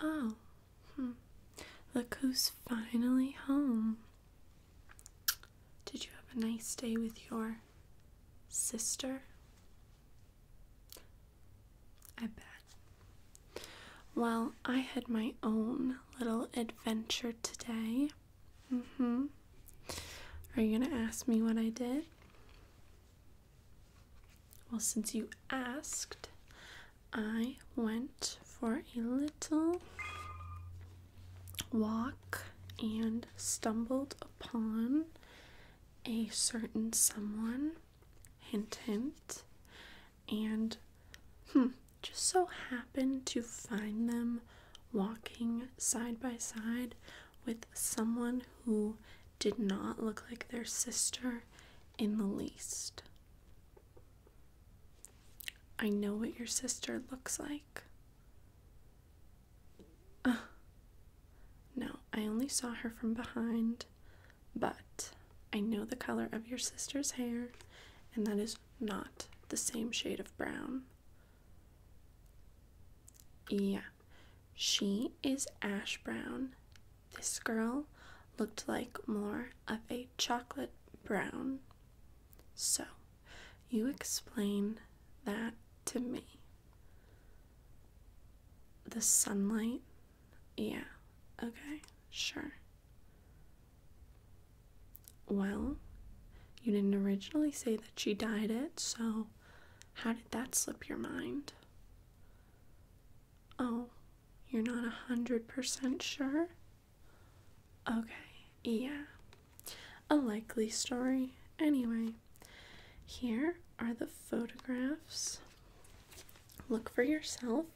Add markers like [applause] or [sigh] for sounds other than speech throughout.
Oh, hmm. Look who's finally home. Did you have a nice day with your sister? I bet. Well, I had my own little adventure today. Mm hmm. Are you gonna ask me what I did? Well, since you asked, I went for a little walk and stumbled upon a certain someone. Hint, hint. And, hmm, just so happened to find them walking side by side with someone who did not look like their sister in the least. I know what your sister looks like. Uh, no, I only saw her from behind, but I know the color of your sister's hair, and that is not the same shade of brown. Yeah, she is ash brown. This girl looked like more of a chocolate brown. So, you explain that to me. The sunlight? Yeah, okay, sure. Well, you didn't originally say that she dyed it, so how did that slip your mind? Oh, you're not a hundred percent sure? Okay, yeah. A likely story. Anyway, here are the photographs. Look for yourself.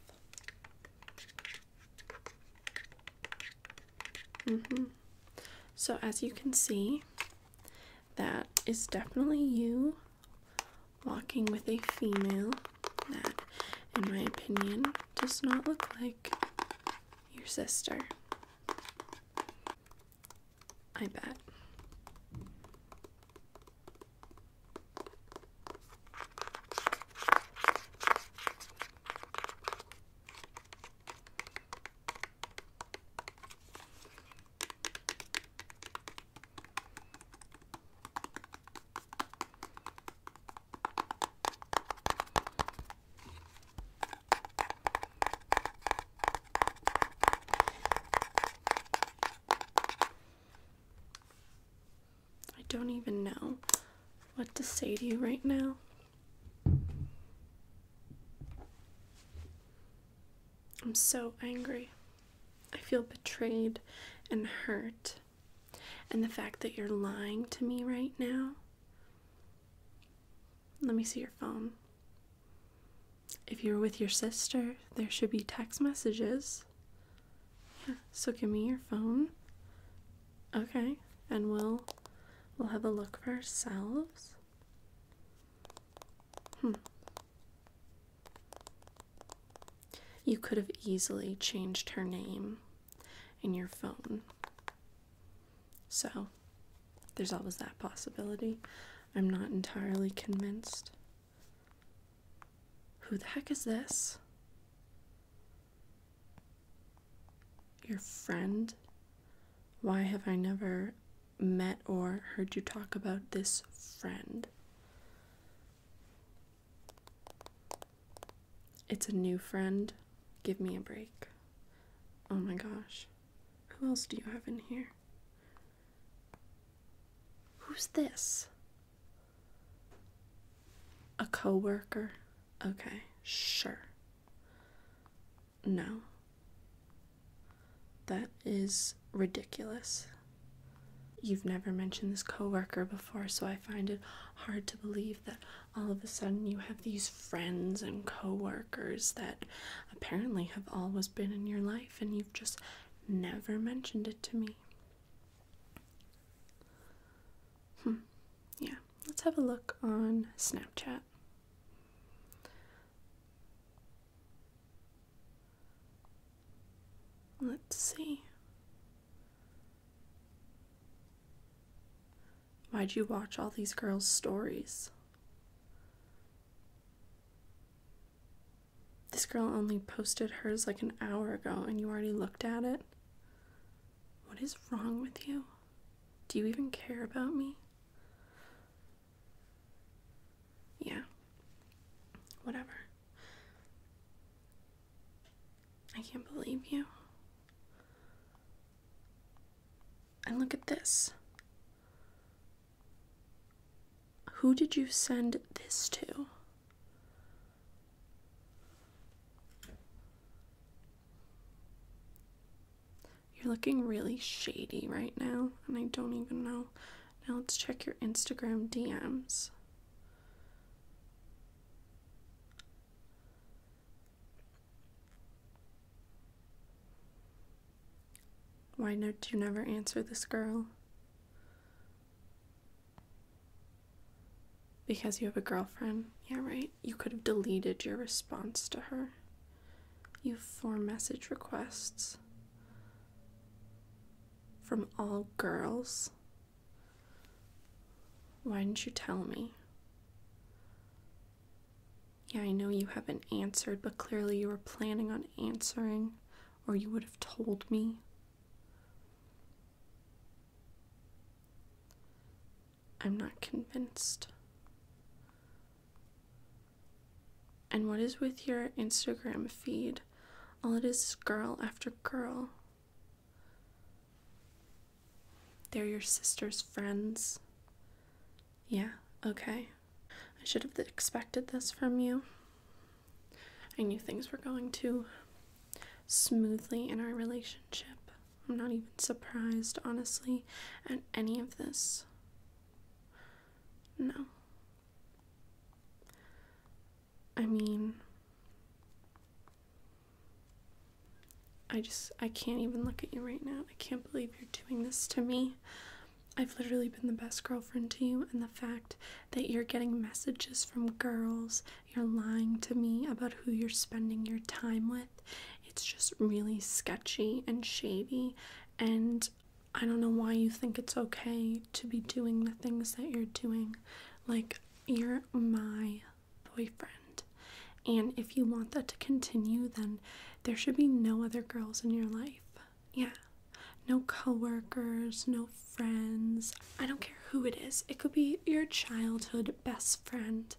Mm-hmm. So, as you can see, that is definitely you walking with a female that, in my opinion, does not look like your sister. I bet. I don't even know you right now. I'm so angry. I feel betrayed and hurt. And the fact that you're lying to me right now. Let me see your phone. If you're with your sister, there should be text messages. Yeah, so give me your phone. Okay, and we'll we'll have a look for ourselves. Hmm. You could have easily changed her name in your phone. So, there's always that possibility. I'm not entirely convinced. Who the heck is this? Your friend? Why have I never met or heard you talk about this friend? It's a new friend. Give me a break. Oh my gosh. Who else do you have in here? Who's this? A coworker? Okay, sure. No. That is ridiculous. You've never mentioned this coworker before, so I find it hard to believe that all of a sudden you have these friends and coworkers that apparently have always been in your life and you've just never mentioned it to me. Hmm. Yeah. Let's have a look on Snapchat. Let's see. Why'd you watch all these girls' stories? This girl only posted hers like an hour ago and you already looked at it? What is wrong with you? Do you even care about me? Yeah. Whatever. I can't believe you. And look at this. Who did you send this to? You're looking really shady right now, and I don't even know. Now let's check your Instagram DMs. Why did you never answer this girl? Because you have a girlfriend. Yeah, right. You could have deleted your response to her. You have four message requests from all girls. Why didn't you tell me? Yeah, I know you haven't answered, but clearly you were planning on answering, or you would have told me. I'm not convinced. And what is with your Instagram feed? All it is is girl after girl. They're your sister's friends. Yeah, okay. I should have expected this from you. I knew things were going too smoothly in our relationship. I'm not even surprised, honestly, at any of this. No. I mean, I just, I can't even look at you right now. I can't believe you're doing this to me. I've literally been the best girlfriend to you, and the fact that you're getting messages from girls, you're lying to me about who you're spending your time with, it's just really sketchy and shady. And I don't know why you think it's okay to be doing the things that you're doing. Like, you're my boyfriend. And if you want that to continue, then there should be no other girls in your life. Yeah. No coworkers, no friends. I don't care who it is. It could be your childhood best friend.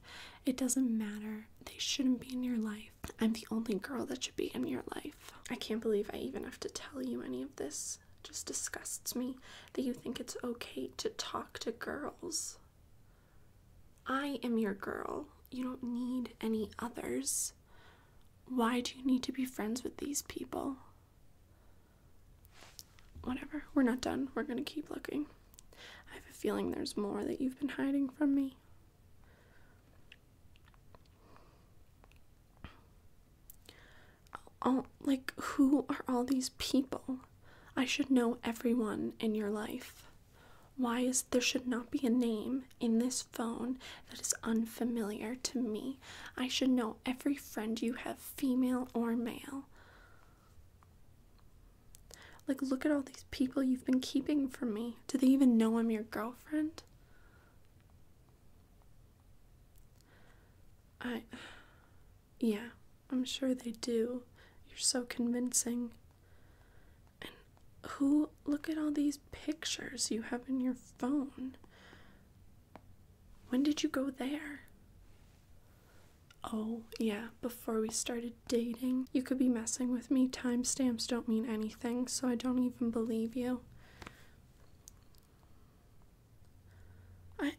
It doesn't matter. They shouldn't be in your life. I'm the only girl that should be in your life. I can't believe I even have to tell you any of this. It just disgusts me that you think it's okay to talk to girls. I am your girl. You don't need any others. Why do you need to be friends with these people? Whatever, we're not done. We're gonna keep looking. I have a feeling there's more that you've been hiding from me. All, like, who are all these people? I should know everyone in your life. Why is there should not be a name in this phone that is unfamiliar to me? I should know every friend you have, female or male. Like, look at all these people you've been keeping from me. Do they even know I'm your girlfriend? I. Yeah, I'm sure they do. You're so convincing. Who. Look at all these pictures you have in your phone. When did you go there? Oh, yeah, before we started dating. You could be messing with me. Timestamps don't mean anything, so I don't even believe you. I.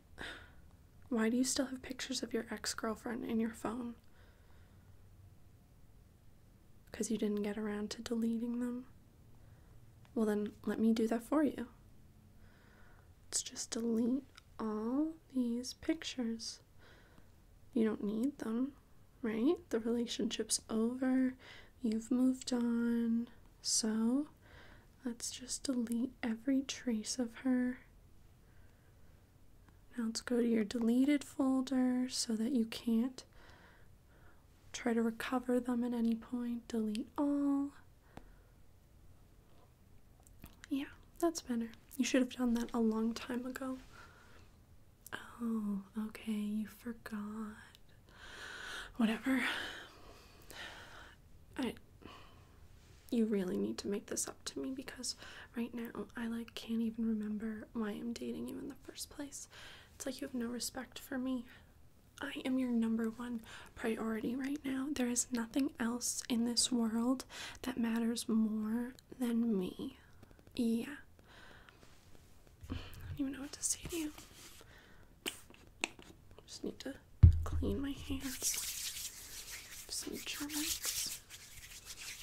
Why do you still have pictures of your ex girlfriend in your phone? Because you didn't get around to deleting them. Well, then let me do that for you. Let's just delete all these pictures. You don't need them, right? The relationship's over. You've moved on. So let's just delete every trace of her. Now let's go to your deleted folder so that you can't try to recover them at any point. Delete all. Yeah, that's better. You should have done that a long time ago. Oh, okay, you forgot. Whatever. I you really need to make this up to me because right now I like can't even remember why I'm dating you in the first place. It's like you have no respect for me. I am your number one priority right now. There is nothing else in this world that matters more than me. Yeah. I don't even know what to say to you. Just need to clean my hands. Just Some Germans.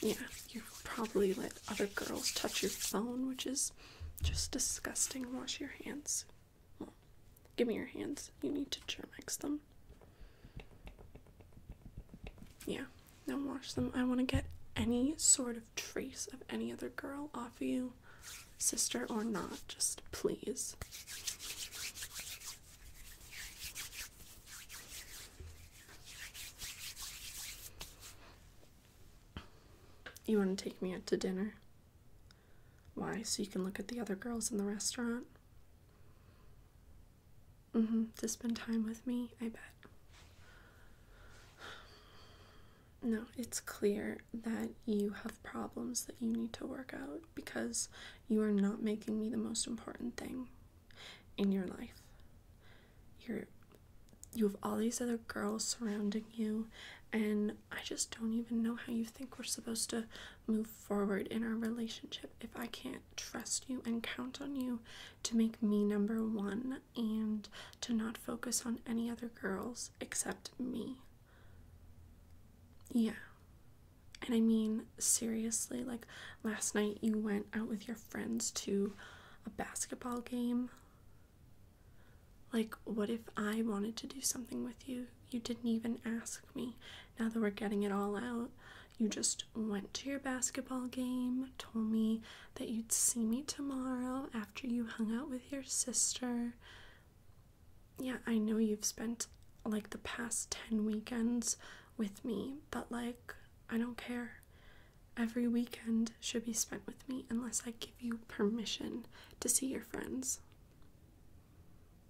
Yeah, you probably let other girls touch your phone, which is just disgusting. Wash your hands. Well, give me your hands. You need to Germ-X them. Yeah, now wash them. I want to get any sort of trace of any other girl off of you, sister or not. Just please. You want to take me out to dinner? Why? So you can look at the other girls in the restaurant? Mm hmm. To spend time with me, I bet. No, it's clear that you have problems that you need to work out because you are not making me the most important thing in your life. You're you have all these other girls surrounding you and I just don't even know how you think we're supposed to move forward in our relationship if I can't trust you and count on you to make me number 1 and to not focus on any other girls except me. Yeah. And I mean, seriously, like last night you went out with your friends to a basketball game. Like, what if I wanted to do something with you? You didn't even ask me. Now that we're getting it all out, you just went to your basketball game, told me that you'd see me tomorrow after you hung out with your sister. Yeah, I know you've spent like the past 10 weekends with me, but like, I don't care. Every weekend should be spent with me unless I give you permission to see your friends.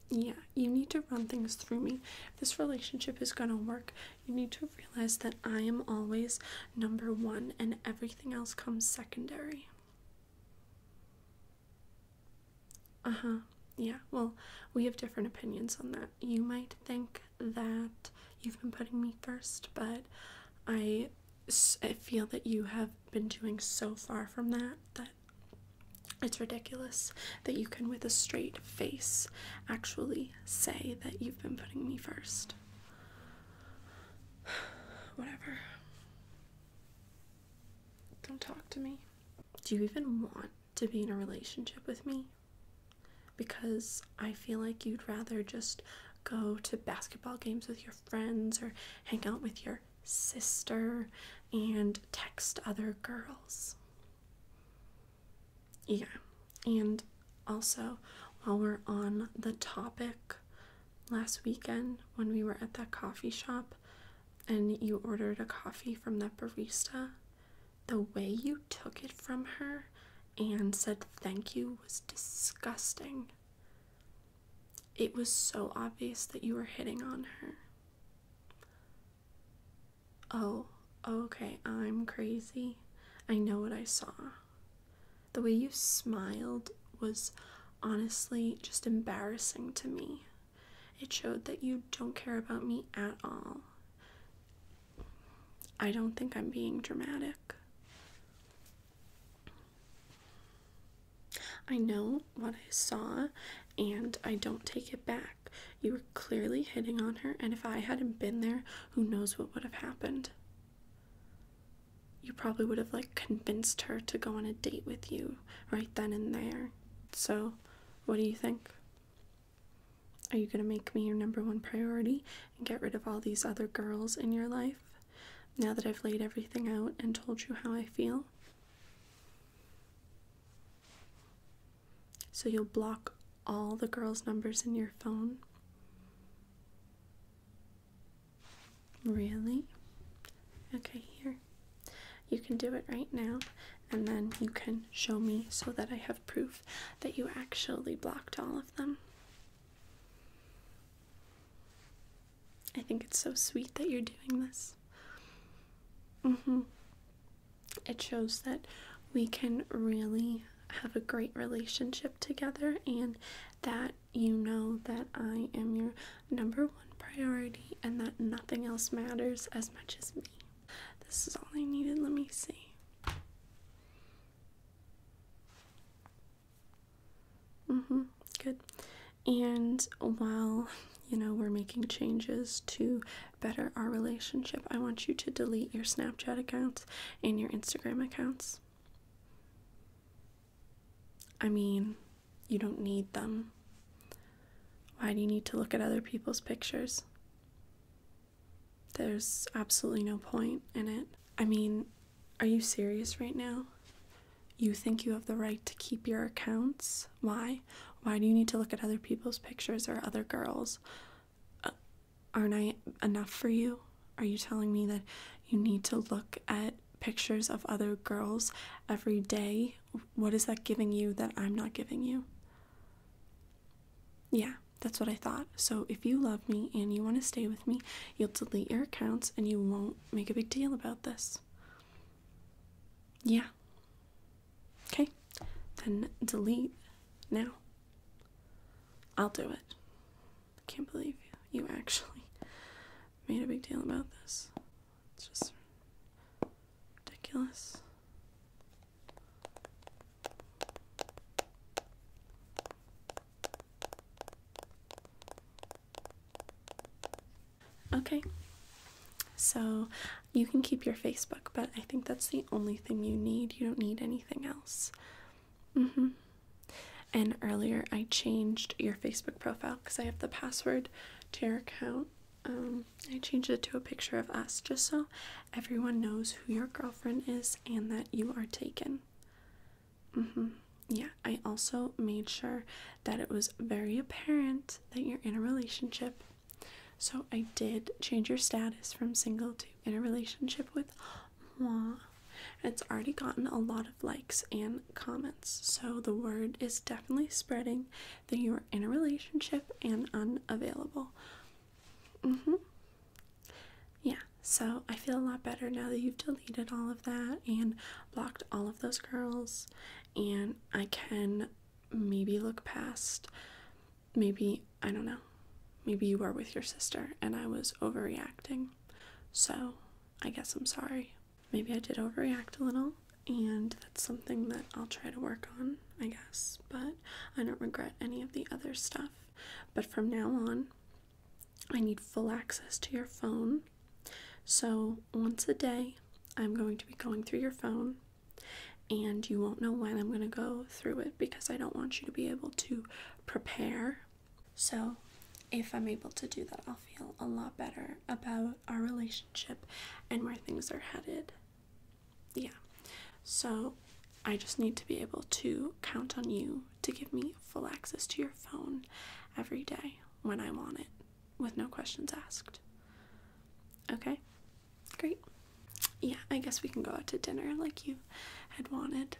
Yeah, you need to run things through me. If this relationship is gonna work, you need to realize that I am always number one and everything else comes secondary. Uh huh. Yeah, well, we have different opinions on that. You might think that you've been putting me first, but I, I feel that you have been doing so far from that that it's ridiculous that you can, with a straight face, actually say that you've been putting me first. [sighs] Whatever. Don't talk to me. Do you even want to be in a relationship with me? Because I feel like you'd rather just go to basketball games with your friends or hang out with your sister and text other girls. Yeah, and also while we're on the topic, last weekend when we were at that coffee shop and you ordered a coffee from that barista, the way you took it from her and said thank you was disgusting. It was so obvious that you were hitting on her. Oh, okay, I'm crazy. I know what I saw. The way you smiled was honestly just embarrassing to me. It showed that you don't care about me at all. I don't think I'm being dramatic. I know what I saw and I don't take it back. You were clearly hitting on her, and if I hadn't been there, who knows what would have happened. You probably would have like convinced her to go on a date with you right then and there. So, what do you think? Are you going to make me your number one priority and get rid of all these other girls in your life now that I've laid everything out and told you how I feel? So you'll block all the girls' numbers in your phone? Really? Okay, here. You can do it right now, and then you can show me so that I have proof that you actually blocked all of them. I think it's so sweet that you're doing this. Mm hmm. It shows that we can really have a great relationship together and that you know that I am your number one priority and that nothing else matters as much as me. This is all I needed. Let me see. Mm-hmm. Good. And while you know we're making changes to better our relationship, I want you to delete your Snapchat accounts and your Instagram accounts. I mean, you don't need them. Why do you need to look at other people's pictures? There's absolutely no point in it. I mean, are you serious right now? You think you have the right to keep your accounts? Why? Why do you need to look at other people's pictures or other girls? Uh, aren't I enough for you? Are you telling me that you need to look at pictures of other girls every day? What is that giving you that I'm not giving you? Yeah, that's what I thought. So if you love me and you want to stay with me, you'll delete your accounts and you won't make a big deal about this. Yeah. Okay, then delete now. I'll do it. I can't believe you, actually [laughs] made a big deal about this. It's just ridiculous. Okay, so you can keep your Facebook, but I think that's the only thing you need. You don't need anything else. Mm hmm. And earlier I changed your Facebook profile because I have the password to your account. Um, I changed it to a picture of us just so everyone knows who your girlfriend is and that you are taken. Mm-hmm. Yeah, I also made sure that it was very apparent that you're in a relationship. So I did change your status from single to in a relationship with moi. It's already gotten a lot of likes and comments, so the word is definitely spreading that you are in a relationship and unavailable. Mm-hmm. Yeah, so I feel a lot better now that you've deleted all of that and blocked all of those girls, and I can maybe look past. Maybe, I don't know, maybe you were with your sister and I was overreacting. So I guess I'm sorry. Maybe I did overreact a little, and that's something that I'll try to work on, I guess. But I don't regret any of the other stuff. But from now on, I need full access to your phone. So once a day, I'm going to be going through your phone, and you won't know when I'm going to go through it because I don't want you to be able to prepare. So if I'm able to do that, I'll feel a lot better about our relationship and where things are headed. Yeah. So I just need to be able to count on you to give me full access to your phone every day when I want it with no questions asked. Okay? Great. Yeah, I guess we can go out to dinner like you had wanted.